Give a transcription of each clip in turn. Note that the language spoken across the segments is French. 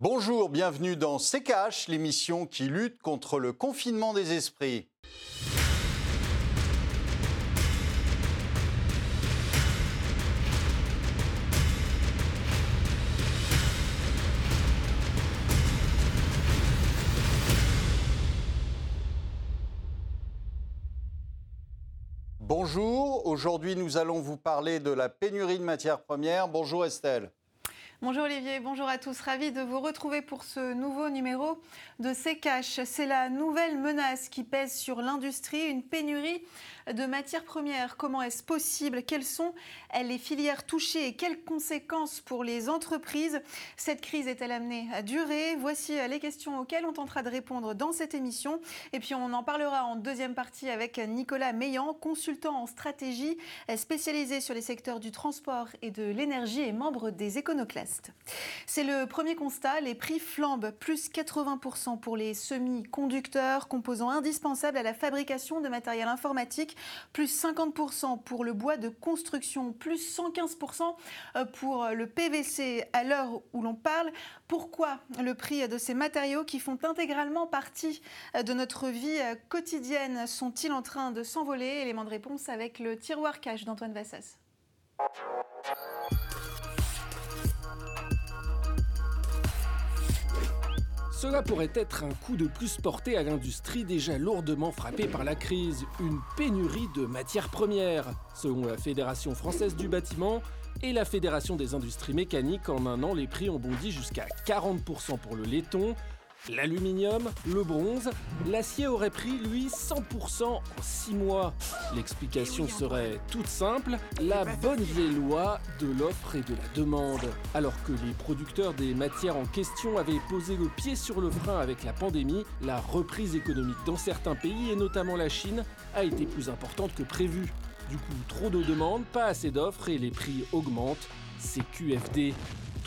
Bonjour, bienvenue dans CKH, l'émission qui lutte contre le confinement des esprits. Bonjour, aujourd'hui nous allons vous parler de la pénurie de matières premières. Bonjour Estelle. Bonjour Olivier, bonjour à tous. Ravi de vous retrouver pour ce nouveau numéro de C-Cash. C'est la nouvelle menace qui pèse sur l'industrie, une pénurie de matières premières. Comment est-ce possible? Quelles sont les filières touchées et quelles conséquences pour les entreprises? Cette crise est-elle amenée à durer? Voici les questions auxquelles on tentera de répondre dans cette émission. Et puis on en parlera en deuxième partie avec Nicolas Meillan, consultant en stratégie spécialisé sur les secteurs du transport et de l'énergie et membre des Éconoclastes. C'est le premier constat, les prix flambent, plus 80% pour les semi-conducteurs, composants indispensables à la fabrication de matériel informatique plus 50% pour le bois de construction, plus 115% euh, pour le PVC à l'heure où l'on parle. Pourquoi le prix de ces matériaux qui font intégralement partie euh, de notre vie euh, quotidienne sont-ils en train de s'envoler? Élément de réponse avec le tiroir cash d'Antoine Vassas. Cela pourrait être un coup de plus porté à l'industrie déjà lourdement frappée par la crise, une pénurie de matières premières. Selon la Fédération française du bâtiment et la Fédération des industries mécaniques, en un an, les prix ont bondi jusqu'à 40% pour le laiton, L'aluminium, le bronze, l'acier aurait pris, lui, 100% en 6 mois. L'explication serait toute simple, la bonne vieille loi de l'offre et de la demande. Alors que les producteurs des matières en question avaient posé le pied sur le frein avec la pandémie, la reprise économique dans certains pays, et notamment la Chine, a été plus importante que prévu. Du coup, trop de demandes, pas assez d'offres et les prix augmentent. C'est QFD.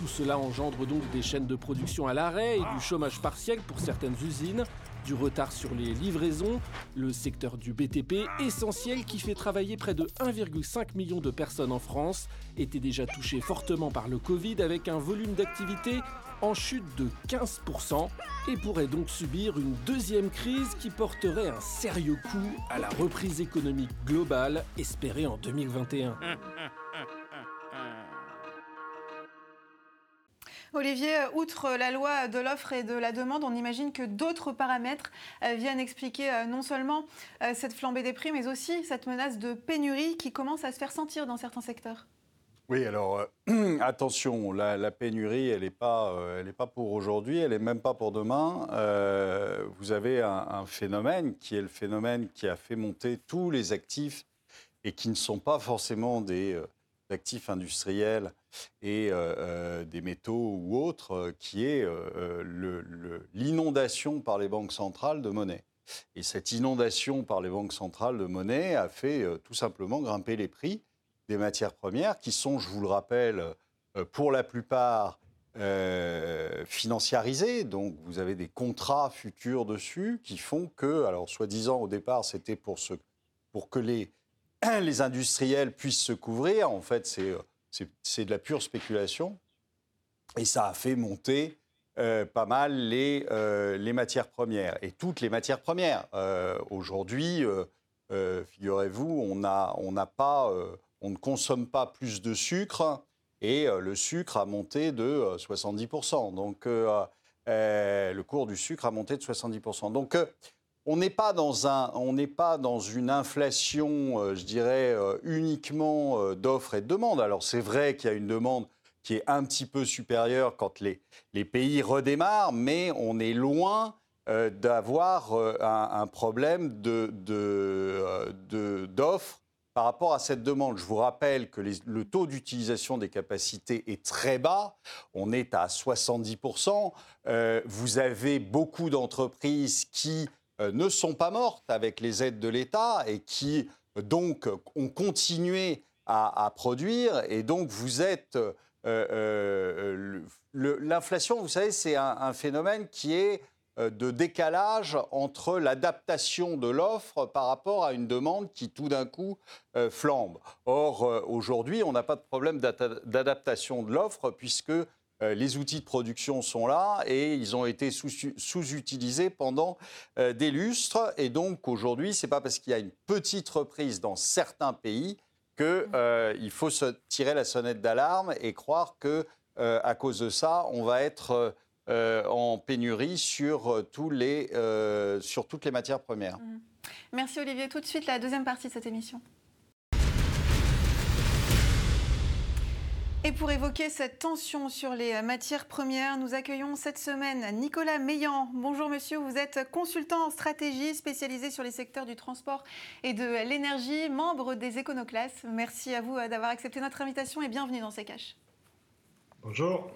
Tout cela engendre donc des chaînes de production à l'arrêt et du chômage partiel pour certaines usines, du retard sur les livraisons, le secteur du BTP, essentiel qui fait travailler près de 1,5 million de personnes en France, était déjà touché fortement par le Covid avec un volume d'activité en chute de 15% et pourrait donc subir une deuxième crise qui porterait un sérieux coup à la reprise économique globale espérée en 2021. Olivier, outre la loi de l'offre et de la demande, on imagine que d'autres paramètres euh, viennent expliquer euh, non seulement euh, cette flambée des prix, mais aussi cette menace de pénurie qui commence à se faire sentir dans certains secteurs. Oui, alors attention, la, pénurie, elle n'est pas, pas pour aujourd'hui, elle n'est même pas pour demain. vous avez un, phénomène qui est le phénomène qui a fait monter tous les actifs et qui ne sont pas forcément des actifs industriels et euh, euh, des métaux ou autres, euh, qui est l'inondation par les banques centrales de monnaie. Et cette inondation par les banques centrales de monnaie a fait tout simplement grimper les prix des matières premières, qui sont, je vous le rappelle, pour la plupart financiarisés. Donc vous avez des contrats futurs dessus qui font que, alors soi-disant au départ c'était pour que les les industriels puissent se couvrir. En fait, c'est de la pure spéculation. Et ça a fait monter euh, pas mal les, euh, les, matières premières. Et toutes les matières premières. Euh, aujourd'hui, figurez-vous, on, on, pas, on ne consomme pas plus de sucre. Et le sucre a monté de 70%. Donc, le cours du sucre a monté de 70%. Donc, on n'est pas dans un, on n'est pas dans une inflation, euh, je dirais, euh, uniquement euh, d'offres et de demandes. Alors c'est vrai qu'il y a une demande qui est un petit peu supérieure quand les, les pays redémarrent, mais on est loin d'avoir un, problème de, d'offres par rapport à cette demande. Je vous rappelle que le taux d'utilisation des capacités est très bas, on est à 70%. vous avez beaucoup d'entreprises qui euh, ne sont pas mortes avec les aides de l'État et qui donc ont continué à, produire. Et donc vous êtes... Euh, euh, l'inflation, vous savez, c'est un, phénomène qui est de décalage entre l'adaptation de l'offre par rapport à une demande qui tout d'un coup flambe. Or, aujourd'hui, on n'a pas de problème d'adaptation de l'offre puisque les outils de production sont là et ils ont été sous-utilisés pendant des lustres. Et donc aujourd'hui, ce n'est pas parce qu'il y a une petite reprise dans certains pays qu'il faut se tirer la sonnette d'alarme et croire que à cause de ça, on va être en pénurie sur, tous les, sur toutes les matières premières. Mmh. Merci Olivier. Tout de suite, la deuxième partie de cette émission. Et pour évoquer cette tension sur les matières premières, nous accueillons cette semaine Nicolas Meillan. Bonjour monsieur, vous êtes consultant en stratégie spécialisé sur les secteurs du transport et de l'énergie, membre des Éconoclasses. Merci à vous euh, d'avoir accepté notre invitation et bienvenue dans ces caches. Bonjour.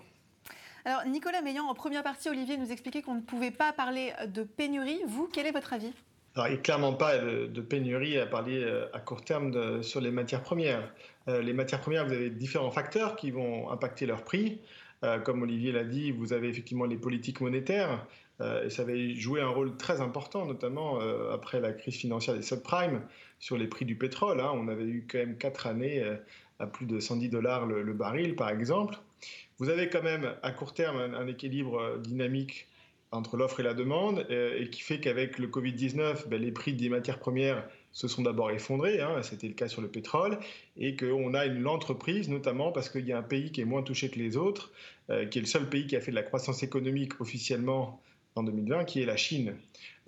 Alors Nicolas Meillan, en première partie, Olivier nous expliquait qu'on ne pouvait pas parler de pénurie. Vous, quel est votre avis? Alors, il n'y a clairement pas de, pénurie à parler euh, à court terme sur les matières premières. Euh, les matières premières, vous avez différents facteurs qui vont impacter leur prix. Euh, comme Olivier l'a dit, vous avez effectivement les politiques monétaires, et ça avait joué un rôle très important, notamment après la crise financière des subprimes, sur les prix du pétrole. Hein. On avait eu quand même quatre années à plus de 110 dollars le, baril, par exemple. Vous avez quand même à court terme un équilibre dynamique entre l'offre et la demande, euh, et qui fait qu'avec le Covid-19, ben, les prix des matières premières se sont d'abord effondrés, hein, c'était le cas sur le pétrole, et qu'on a une lente reprise, notamment parce qu'il y a un pays qui est moins touché que les autres, euh, qui est le seul pays qui a fait de la croissance économique officiellement en 2020, qui est la Chine.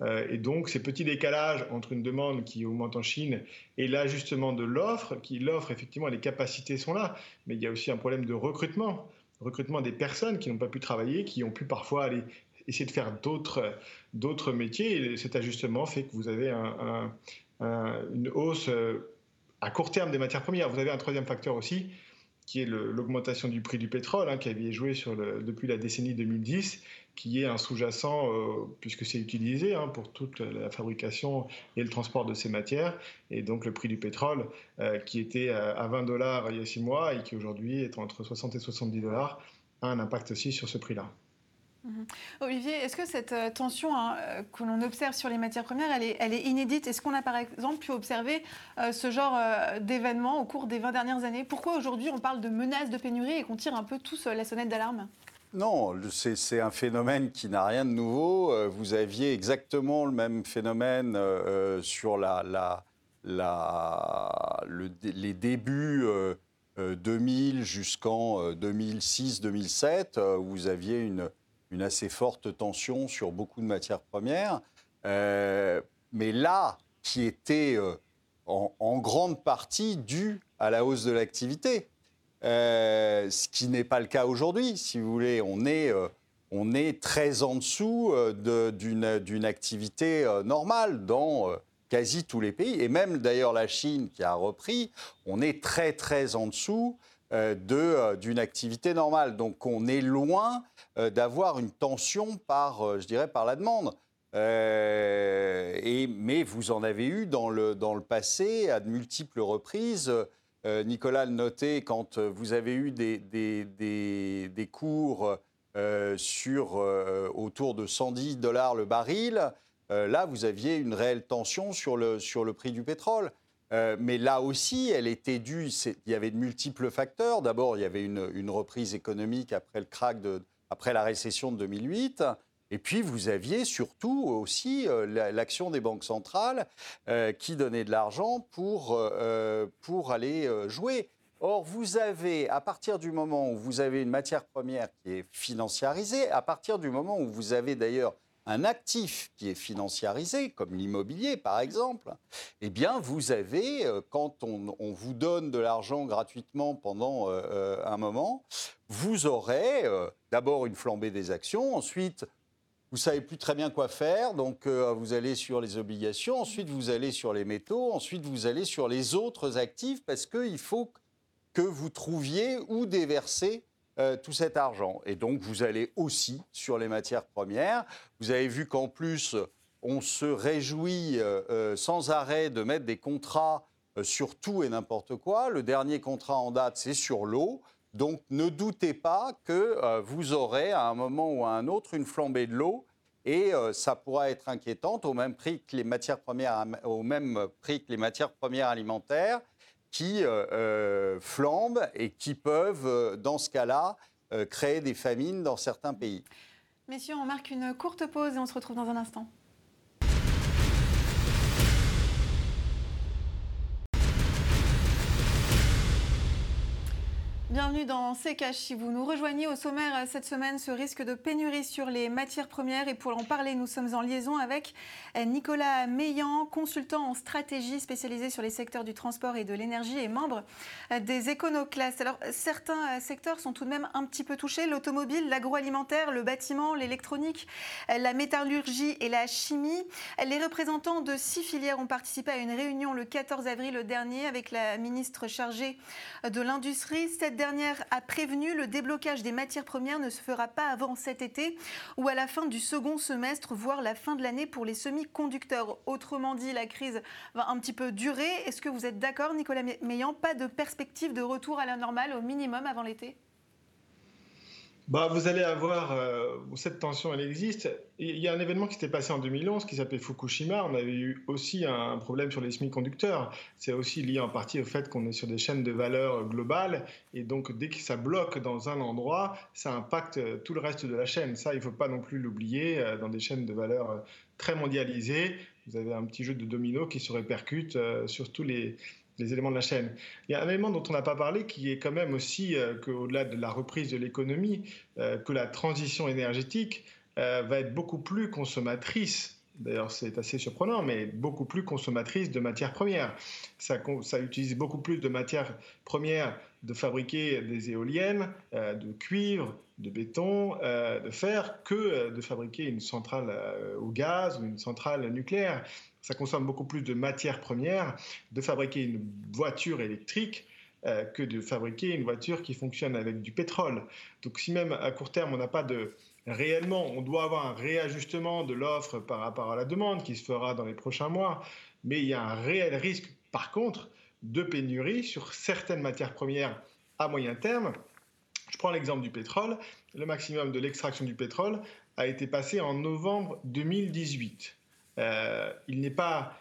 Euh, et donc, ces petits décalages entre une demande qui augmente en Chine et l'ajustement de l'offre, qui l'offre, effectivement, les capacités sont là, mais il y a aussi un problème de recrutement recrutement des personnes qui n'ont pas pu travailler, qui ont pu parfois aller essayer de faire d'autres métiers. Et cet ajustement fait que vous avez une hausse euh, à court terme des matières premières. Vous avez un troisième facteur aussi, qui est l'augmentation du prix du pétrole, hein, qui avait joué depuis la décennie 2010, qui est un sous-jacent, euh, puisque c'est utilisé hein, pour toute la fabrication et le transport de ces matières. Et donc le prix du pétrole, euh, qui était à 20 dollars il y a six mois et qui aujourd'hui est entre 60 et 70 dollars, a un impact aussi sur ce prix-là. Mhm. Olivier, est-ce que cette euh, tension hein, euh, que l'on observe sur les matières premières, elle est, inédite? Est-ce qu'on a par exemple pu observer euh, ce genre d'événement au cours des 20 dernières années? Pourquoi aujourd'hui on parle de menaces de pénurie et qu'on tire un peu tous la sonnette d'alarme? Non, c'est un phénomène qui n'a rien de nouveau. Vous aviez exactement le même phénomène sur les débuts 2000 jusqu'en 2006-2007, où vous aviez une, une assez forte tension sur beaucoup de matières premières. Euh, mais là, qui était euh, en, grande partie due à la hausse de l'activité. Euh, ce qui n'est pas le cas aujourd'hui, si vous voulez. On est, on est très en dessous d'une activité normale dans quasi tous les pays. Et même d'ailleurs la Chine qui a repris, on est très très en dessous d'une activité normale. Donc on est loin euh, d'avoir une tension par, euh, je dirais, par la demande. Euh, et, mais vous en avez eu dans le, dans le passé à de multiples reprises. Nicolas le notait quand vous avez eu des, des, des, des cours sur autour de 110 dollars le baril. là, vous aviez une réelle tension sur le, sur le prix du pétrole. Mais là aussi, elle était due. Il y avait de multiples facteurs. D'abord, il y avait une, reprise économique après le krach de, après la récession de 2008. Et puis, vous aviez surtout aussi euh, l'action des banques centrales euh, qui donnait de l'argent pour, euh, pour aller jouer. Or, vous avez, à partir du moment où vous avez une matière première qui est financiarisée, à partir du moment où vous avez d'ailleurs un actif qui est financiarisé, comme l'immobilier par exemple, eh bien vous avez, euh, quand on, vous donne de l'argent gratuitement pendant euh, euh, un moment, vous aurez d'abord une flambée des actions, ensuite vous savez plus très bien quoi faire, donc vous allez sur les obligations, ensuite vous allez sur les métaux, ensuite vous allez sur les autres actifs parce qu'il faut que vous trouviez où déverser euh, tout cet argent. Et donc, vous allez aussi sur les matières premières. Vous avez vu qu'en plus, on se réjouit euh, euh, sans arrêt de mettre des contrats sur tout et n'importe quoi. Le dernier contrat en date, c'est sur l'eau. Donc, ne doutez pas que vous aurez à un moment ou à un autre une flambée de l'eau et ça pourra être inquiétante au même prix que les matières premières, au même prix que les matières premières alimentaires qui euh, euh, flambent et qui peuvent, euh, dans ce cas-là, créer des famines dans certains pays. Messieurs, on marque une courte pause et on se retrouve dans un instant. Bienvenue dans C'est Si vous nous rejoignez au sommaire euh, cette semaine, ce risque de pénurie sur les matières premières. Et pour en parler, nous sommes en liaison avec euh, Nicolas Meillan, consultant en stratégie spécialisé sur les secteurs du transport et de l'énergie et membre euh, des éconoclastes. Alors, certains secteurs sont tout de même un petit peu touchés l'automobile, l'agroalimentaire, le bâtiment, l'électronique, la métallurgie et la chimie. Les représentants de six filières ont participé à une réunion le 14 avril dernier avec la ministre chargée de l'Industrie dernière a prévenu le déblocage des matières premières ne se fera pas avant cet été ou à la fin du second semestre, voire la fin de l'année pour les semi-conducteurs. Autrement dit, la crise va un petit peu durer. Est-ce que vous êtes d'accord, Nicolas Meillan Pas de perspective de retour à la normale au minimum avant l'été? Bah, vous allez avoir, euh, cette tension, elle existe. Il y a un événement qui s'était passé en 2011 qui s'appelait Fukushima. On avait eu aussi un problème sur les semi-conducteurs. C'est aussi lié en partie au fait qu'on est sur des chaînes de valeur globales. Et donc, dès que ça bloque dans un endroit, ça impacte tout le reste de la chaîne. Ça, il ne faut pas non plus l'oublier. Euh, dans des chaînes de valeur euh, très mondialisées, vous avez un petit jeu de domino qui se répercute sur tous les, les éléments de la chaîne. Il y a un élément dont on n'a pas parlé qui est quand même aussi euh, qu'au-delà de la reprise de l'économie, euh, que la transition énergétique euh, va être beaucoup plus consommatrice D'ailleurs, c'est assez surprenant, mais beaucoup plus consommatrice de matières premières. Ça, ça utilise beaucoup plus de matières premières de fabriquer des éoliennes, de cuivre, de béton, de fer, que de fabriquer une centrale au gaz ou une centrale nucléaire ça consomme beaucoup plus de matières premières de fabriquer une voiture électrique euh, que de fabriquer une voiture qui fonctionne avec du pétrole. Donc si même à court terme on n'a pas de réellement, on doit avoir un réajustement de l'offre par rapport à la demande qui se fera dans les prochains mois, mais il y a un réel risque par contre de pénurie sur certaines matières premières à moyen terme. Je prends l'exemple du pétrole. Le maximum de l'extraction du pétrole a été passé en novembre 2018. Euh, il n'est pas,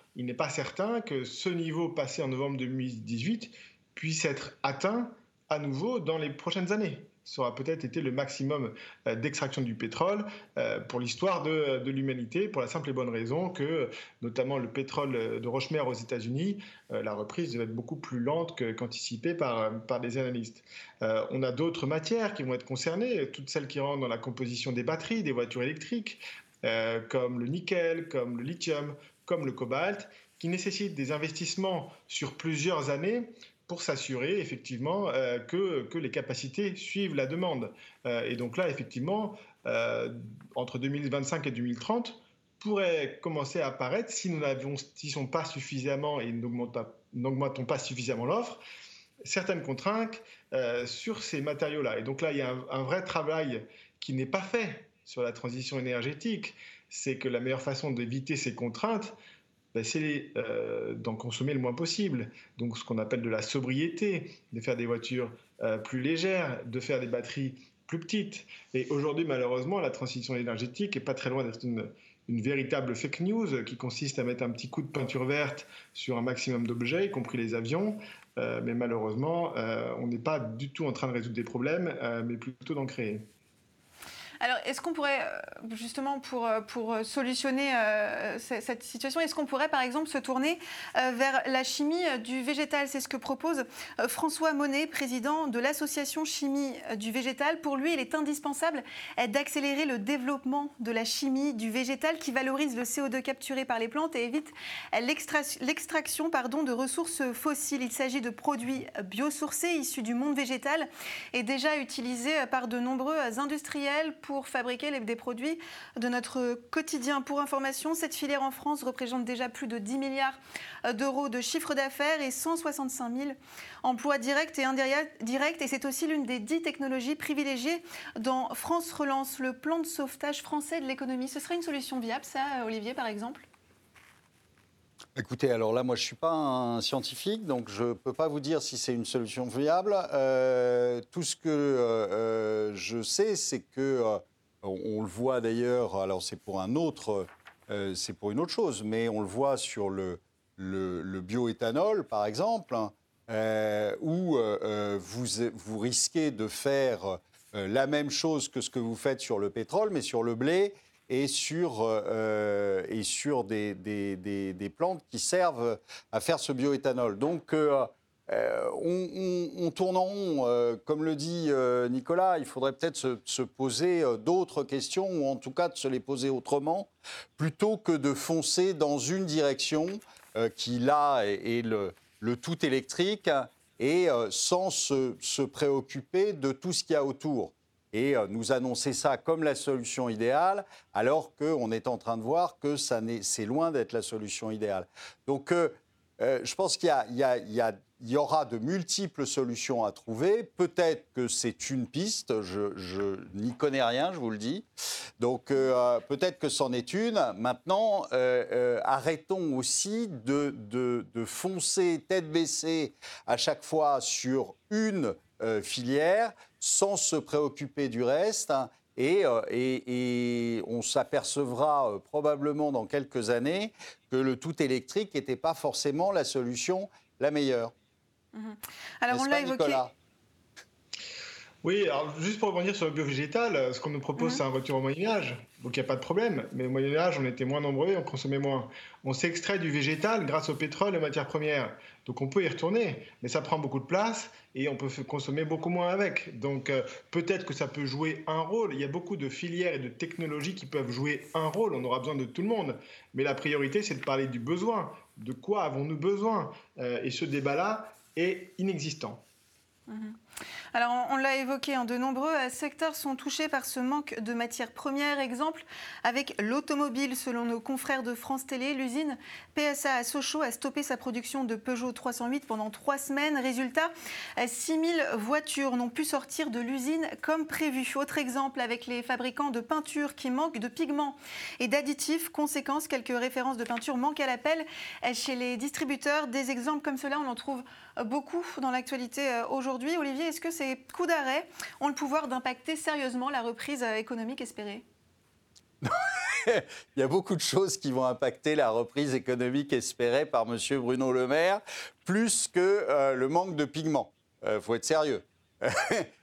certain que ce niveau passé en novembre 2018 puisse être atteint à nouveau dans les prochaines années. Ça aura peut-être été le maximum euh, d'extraction du pétrole euh, pour l'histoire de, l'humanité, pour la simple et bonne raison que, notamment le pétrole de Rochemer aux États-Unis, la reprise devait être beaucoup plus lente qu'anticipée par, par des analystes. on a d'autres matières qui vont être concernées, toutes celles qui rentrent dans la composition des batteries, des voitures électriques, euh, comme le nickel, comme le lithium, comme le cobalt, qui nécessitent des investissements sur plusieurs années pour s'assurer effectivement euh, que, que, les capacités suivent la demande. Euh, et donc là, effectivement, entre 2025 et 2030, pourrait commencer à apparaître si nous n'investissons pas suffisamment et n'augmentons pas suffisamment l'offre, certaines contraintes sur ces matériaux-là. Et donc là, il y a un vrai travail qui n'est pas fait sur la transition énergétique, c'est que la meilleure façon d'éviter ces contraintes, ben, c'est euh, d'en consommer le moins possible. Donc ce qu'on appelle de la sobriété, de faire des voitures euh, plus légères, de faire des batteries plus petites. Et aujourd'hui, malheureusement, la transition énergétique n'est pas très loin d'être une, véritable fake news qui consiste à mettre un petit coup de peinture verte sur un maximum d'objets, y compris les avions. Euh, mais malheureusement, on n'est pas du tout en train de résoudre des problèmes, mais plutôt d'en créer. Alors, est-ce qu'on pourrait, euh, justement, pour, euh, pour solutionner euh, cette situation, est-ce qu'on pourrait, par exemple, se tourner vers la chimie du végétal? C'est ce que propose François Monet, président de l'association chimie du végétal. Pour lui, il est indispensable d'accélérer le développement de la chimie du végétal qui valorise le CO2 capturé par les plantes et évite l'extraction de ressources fossiles. Il s'agit de produits biosourcés issus du monde végétal et déjà utilisés par de nombreux industriels fabriquer des produits de notre quotidien. Pour information, cette filière en France représente déjà plus de 10 milliards d'euros de chiffre d'affaires et 165 000 emplois directs et indirects. Et c'est aussi l'une des dix technologies privilégiées dans France Relance, le plan de sauvetage français de l'économie. Ce serait une solution viable, ça, Olivier, par exemple? Écoutez, alors là, moi, je ne suis pas un scientifique, donc je ne peux pas vous dire si c'est une solution viable. Euh, tout ce que euh, euh, je sais, c'est que, on, le voit d'ailleurs, alors c'est pour un autre, c'est pour une autre chose, mais on le voit sur le, bioéthanol, par exemple, où vous, vous risquez de faire la même chose que ce que vous faites sur le pétrole, mais sur le blé et sur, et sur des, des, des, plantes qui servent à faire ce bioéthanol. Donc, euh, on, tourne en rond, euh, comme le dit euh, Nicolas, il faudrait peut-être se, poser d'autres questions, ou en tout cas de se les poser autrement, plutôt que de foncer dans une direction qui, là, est, le, tout électrique, et sans se, préoccuper de tout ce qu'il y a autour. Et nous annoncer ça comme la solution idéale, alors qu'on est en train de voir que c'est loin d'être la solution idéale. Donc, je pense qu'il y, aura de multiples solutions à trouver. Peut-être que c'est une piste, je, n'y connais rien, je vous le dis. Donc euh, peut-être que c'en est une. Maintenant, euh, euh, arrêtons aussi de, foncer tête baissée à chaque fois sur une filière sans se préoccuper du reste. Et, et, on s'apercevra probablement dans quelques années que le tout électrique n'était pas forcément la solution la meilleure. Mhm. Alors, on l'a évoqué. Oui, alors juste pour revenir sur le bio-végétal, euh, ce qu'on nous propose, mhm. c'est un retour au Moyen-Âge. Donc il n'y a pas de problème. Mais au Moyen-Âge, on était moins nombreux on consommait moins. On s'extrait du végétal grâce au pétrole et aux matières premières. Donc on peut y retourner, mais ça prend beaucoup de place et on peut consommer beaucoup moins avec. Donc euh, peut-être que ça peut jouer un rôle. Il y a beaucoup de filières et de technologies qui peuvent jouer un rôle. On aura besoin de tout le monde. Mais la priorité, c'est de parler du besoin. De quoi avons-nous besoin? Euh, Et ce débat-là, est inexistant. Mhm. Alors, on, l'a évoqué, hein, de nombreux euh, secteurs sont touchés par ce manque de matières premières. Exemple avec l'automobile, selon nos confrères de France Télé, l'usine PSA à Sochaux a stoppé sa production de Peugeot 308 pendant trois semaines. Résultat, 6000 euh, voitures n'ont pu sortir de l'usine comme prévu. Autre exemple avec les fabricants de peinture qui manquent de pigments et d'additifs. Conséquence, quelques références de peinture manquent à l'appel chez les distributeurs. Des exemples comme cela, on en trouve beaucoup dans l'actualité euh, aujourd'hui. Olivier, est-ce que ces coups d'arrêt ont le pouvoir d'impacter sérieusement la reprise euh, économique espérée? Il y a beaucoup de choses qui vont impacter la reprise économique espérée par M. Bruno Le Maire, plus que euh, le manque de pigments. Il faut être sérieux.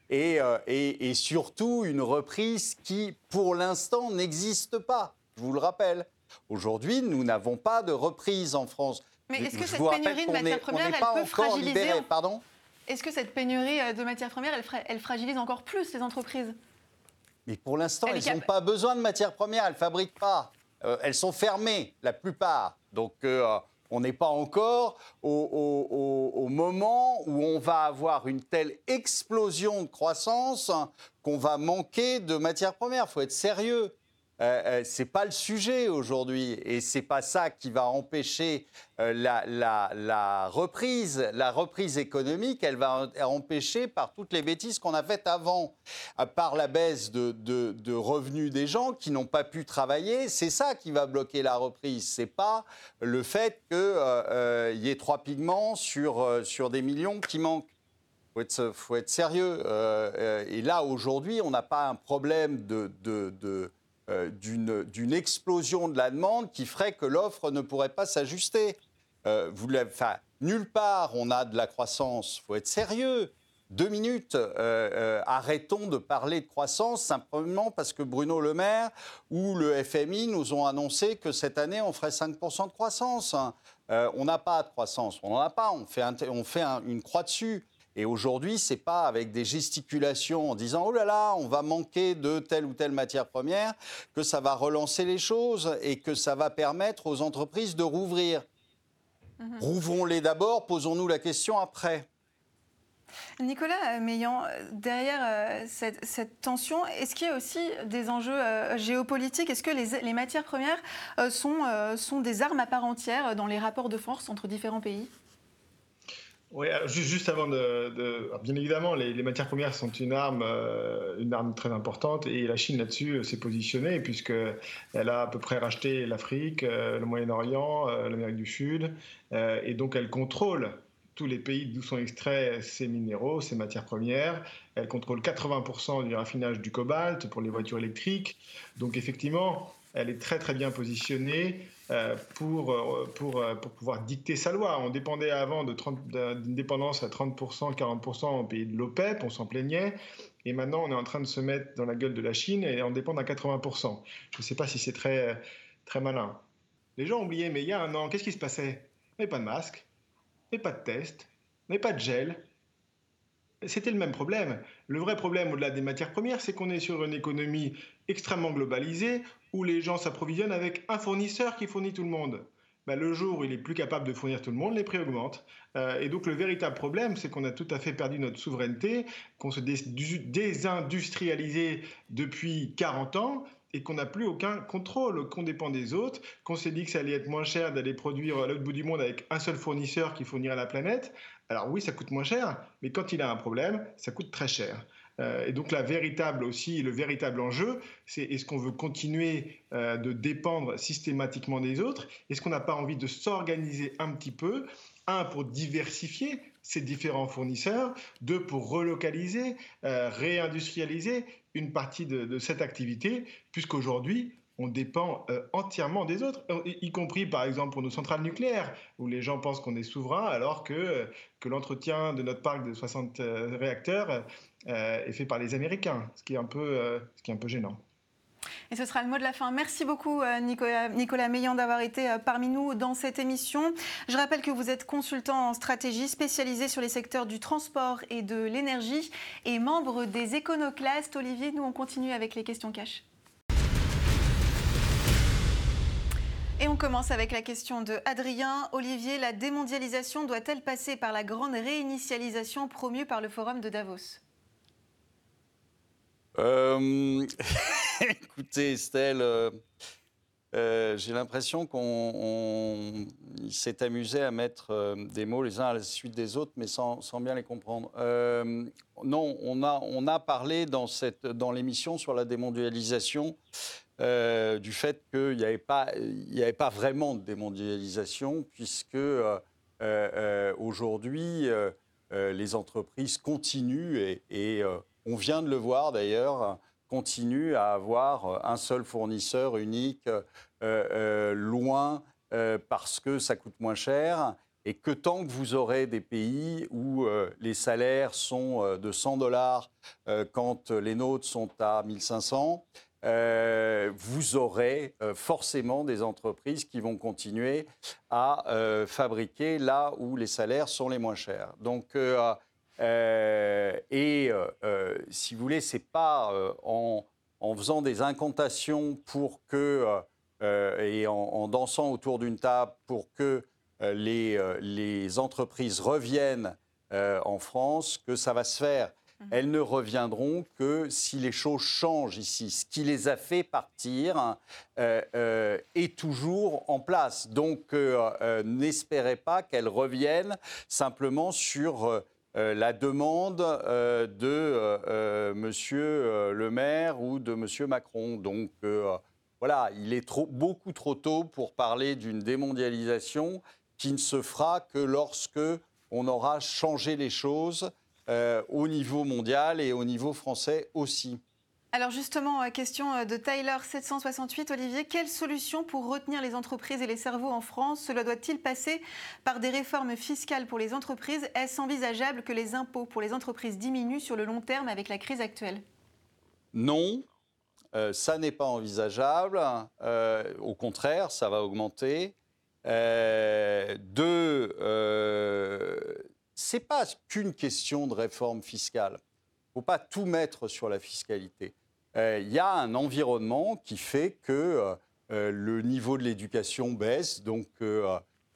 et, et, surtout une reprise qui, pour l'instant, n'existe pas. Je vous le rappelle. Aujourd'hui, nous n'avons pas de reprise en France. Mais est-ce que cette pénurie de matières premières, elle peut fragiliser Pardon Est-ce que cette pénurie euh, de matières premières, elle, fragilise encore plus les entreprises? Mais pour l'instant, elles n'ont pas besoin de matières premières, elles ne fabriquent pas. Euh, elles sont fermées, la plupart. Donc, euh, on n'est pas encore au, au, moment où on va avoir une telle explosion de croissance qu'on va manquer de matières premières. Il faut être sérieux. Euh, euh, c'est pas le sujet aujourd'hui et c'est pas ça qui va empêcher euh, la, reprise. La reprise économique, elle va être empêchée par toutes les bêtises qu'on a faites avant, par la baisse de, revenus des gens qui n'ont pas pu travailler. C'est ça qui va bloquer la reprise. C'est pas le fait qu'il y ait trois pigments sur, des millions qui manquent. Il faut être, sérieux. et là, aujourd'hui, on n'a pas un problème de euh, d'une explosion de la demande qui ferait que l'offre ne pourrait pas s'ajuster. Euh, nulle part on a de la croissance. Il faut être sérieux. Deux minutes. Euh, arrêtons de parler de croissance simplement parce que Bruno Le Maire ou le FMI nous ont annoncé que cette année on ferait 5% de croissance. on n'a pas de croissance. On n'en a pas. On fait une croix dessus. Et aujourd'hui, c'est pas avec des gesticulations en disant oh là là, on va manquer de telle ou telle matière première que ça va relancer les choses et que ça va permettre aux entreprises de rouvrir. Mhm. Rouvrons-les d'abord, posons-nous la question après. Nicolas Meillan, derrière euh, cette, tension, est-ce qu'il y a aussi des enjeux euh, géopolitiques? Est-ce que les, matières premières euh, sont, sont des armes à part entière dans les rapports de force entre différents pays? Oui, juste, avant de, bien évidemment, les, matières premières sont une arme, euh, une arme très importante, et la Chine là-dessus euh, s'est positionnée puisque elle a à peu près racheté l'Afrique, euh, le Moyen-Orient, l'Amérique du Sud, et donc elle contrôle tous les pays d'où sont extraits ces minéraux, ces matières premières. Elle contrôle 80% du raffinage du cobalt pour les voitures électriques. Donc effectivement, elle est très très bien positionnée euh, pour, euh, pour, euh, pour pouvoir dicter sa loi. On dépendait avant d'une dépendance à 30%, 40% au pays de l'OPEP, on s'en plaignait. Et maintenant, on est en train de se mettre dans la gueule de la Chine et on dépend à 80%. Je ne sais pas si c'est très, très malin. Les gens ont oublié, mais il y a un an, qu'est-ce qui se passait? Il n'y avait pas de masque, il n'y avait pas de test, il n'y avait pas de gel. C'était le même problème. Le vrai problème, au-delà des matières premières, c'est qu'on est sur une économie extrêmement globalisée où les gens s'approvisionnent avec un fournisseur qui fournit tout le monde. Ben, le jour où il est plus capable de fournir tout le monde, les prix augmentent. Euh, et donc le véritable problème, c'est qu'on a tout à fait perdu notre souveraineté, qu'on se désindustrialisé depuis 40 ans et qu'on n'a plus aucun contrôle, qu'on dépend des autres, qu'on s'est dit que ça allait être moins cher d'aller produire à l'autre bout du monde avec un seul fournisseur qui fournirait la planète. Alors oui, ça coûte moins cher, mais quand il a un problème, ça coûte très cher. Euh, et donc la véritable aussi, le véritable enjeu, c'est est-ce qu'on veut continuer euh, de dépendre systématiquement des autres? Est-ce qu'on n'a pas envie de s'organiser un petit peu? Un, pour diversifier ces différents fournisseurs, deux, pour relocaliser, euh, réindustrialiser une partie de, cette activité, puisqu'aujourd'hui, on dépend entièrement des autres, y, compris par exemple pour nos centrales nucléaires, où les gens pensent qu'on est souverain alors que, que l'entretien de notre parc de 60 réacteurs est fait par les Américains, ce qui est un peu, ce qui est un peu gênant. Et ce sera le mot de la fin. Merci beaucoup euh, Nicolas, Nicolas Meillan d'avoir été euh, parmi nous dans cette émission. Je rappelle que vous êtes consultant en stratégie spécialisé sur les secteurs du transport et de l'énergie et membre des éconoclastes. Olivier, nous on continue avec les questions cash. Et on commence avec la question de Adrien. Olivier, la démondialisation doit-elle passer par la grande réinitialisation promue par le Forum de Davos? Euh, écoutez, Estelle, euh, euh, j'ai l'impression qu'on s'est amusé à mettre des mots les uns à la suite des autres, mais sans, bien les comprendre. non, on a, parlé dans, l'émission sur la démondialisation du fait qu'il n'y avait, pas, vraiment de démondialisation, puisque aujourd'hui, les entreprises continuent et on vient de le voir d'ailleurs, continue à avoir euh, un seul fournisseur unique, euh, euh, loin, parce que ça coûte moins cher. Et que tant que vous aurez des pays où les salaires sont de 100 dollars quand les nôtres sont à 1500, vous aurez forcément des entreprises qui vont continuer à fabriquer là où les salaires sont les moins chers. Donc, et euh, euh, si vous voulez, c'est pas en, faisant des incantations pour que et en, dansant autour d'une table pour que les, les, entreprises reviennent en France que ça va se faire. Mmh. Elles ne reviendront que si les choses changent ici. Ce qui les a fait partir est toujours en place. Donc, n'espérez pas qu'elles reviennent simplement sur euh, la demande euh, de euh, Monsieur le maire ou de Monsieur Macron. Donc voilà, il est beaucoup trop tôt pour parler d'une démondialisation qui ne se fera que lorsque on aura changé les choses au niveau mondial et au niveau français aussi. Alors justement, euh, question euh, de Tyler 768, Olivier, quelle solution pour retenir les entreprises et les cerveaux en France? Cela doit-il passer par des réformes fiscales pour les entreprises? Est-ce envisageable que les impôts pour les entreprises diminuent sur le long terme avec la crise actuelle? Non, euh, ça n'est pas envisageable. au contraire, ça va augmenter. deux, c'est pas qu'une question de réforme fiscale. Il ne faut pas tout mettre sur la fiscalité. Euh, il y a un environnement qui fait que euh, euh, le niveau de l'éducation baisse, donc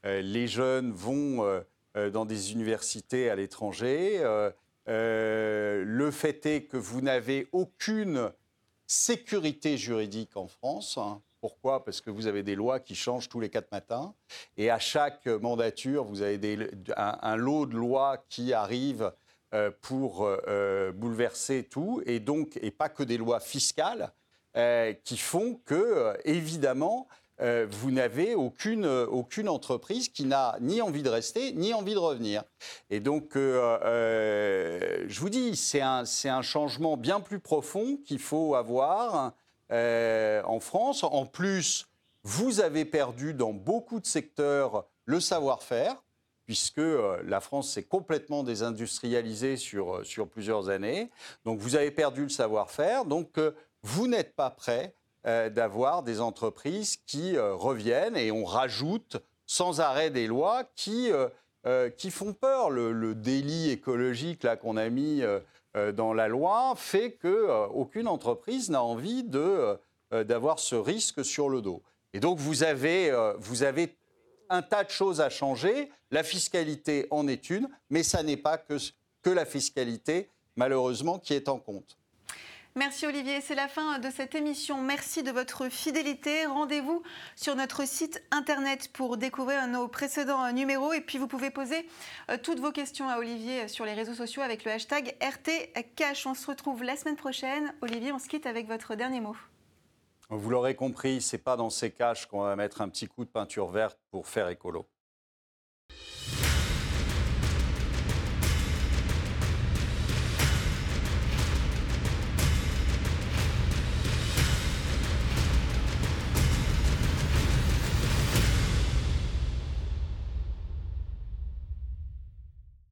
les jeunes vont dans des universités à l'étranger. le fait est que vous n'avez aucune sécurité juridique en France. Hein. Pourquoi? Parce que vous avez des lois qui changent tous les quatre matins. Et à chaque mandature, vous avez un, lot de lois qui arrivent euh, pour euh, euh, bouleverser tout, et donc, et pas que des lois fiscales, qui font que, évidemment, vous n'avez aucune, aucune entreprise qui n'a ni envie de rester, ni envie de revenir. Et donc, je vous dis, c'est un, un, changement bien plus profond qu'il faut avoir en France. En plus, vous avez perdu dans beaucoup de secteurs le savoir-faire. Puisque euh, la France s'est complètement désindustrialisée sur, euh, sur plusieurs années. Donc vous avez perdu le savoir-faire. Donc euh, vous n'êtes pas prêt d'avoir des entreprises qui reviennent et on rajoute sans arrêt des lois qui, qui font peur. Le, délit écologique qu'on a mis dans la loi fait qu'aucune entreprise n'a envie d'avoir ce risque sur le dos. Et donc vous avez, vous avez un tas de choses à changer. La fiscalité en est une, mais ça n'est pas que, que la fiscalité, malheureusement, qui est en compte. Merci Olivier, c'est la fin de cette émission. Merci de votre fidélité. Rendez-vous sur notre site internet pour découvrir nos précédents numéros et puis vous pouvez poser euh, toutes vos questions à Olivier sur les réseaux sociaux avec le hashtag RTCash. On se retrouve la semaine prochaine. Olivier, on se quitte avec votre dernier mot. Vous l'aurez compris, c'est pas dans ces caches qu'on va mettre un petit coup de peinture verte pour faire écolo.